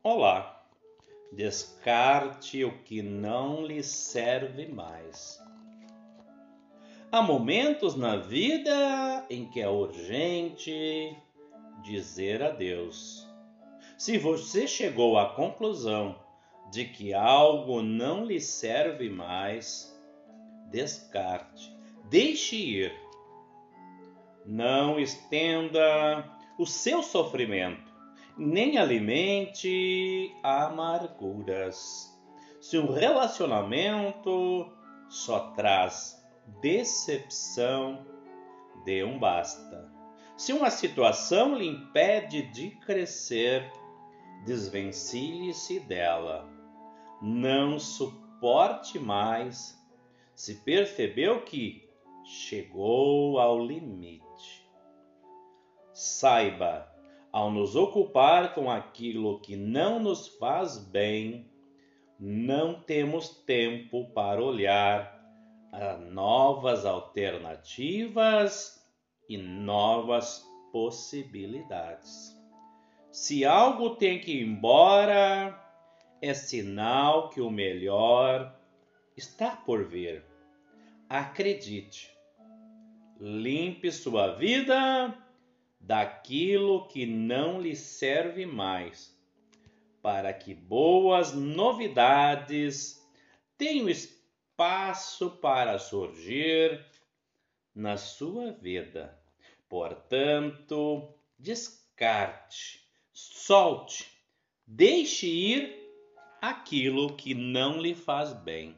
Olá, descarte o que não lhe serve mais. Há momentos na vida em que é urgente dizer adeus. Se você chegou à conclusão de que algo não lhe serve mais, descarte, deixe ir. Não estenda o seu sofrimento, nem alimente amarguras. Se um relacionamento só traz decepção, dê um basta. Se uma situação lhe impede de crescer, desvencilhe-se dela. Não suporte mais se percebeu que chegou ao limite. Saiba, ao nos ocupar com aquilo que não nos faz bem, não temos tempo para olhar a novas alternativas e novas possibilidades. Se algo tem que ir embora, é sinal que o melhor está por vir. Acredite. Limpe sua vida daquilo que não lhe serve mais, para que boas novidades tenham espaço para surgir na sua vida. Portanto, descarte, solte, deixe ir aquilo que não lhe faz bem.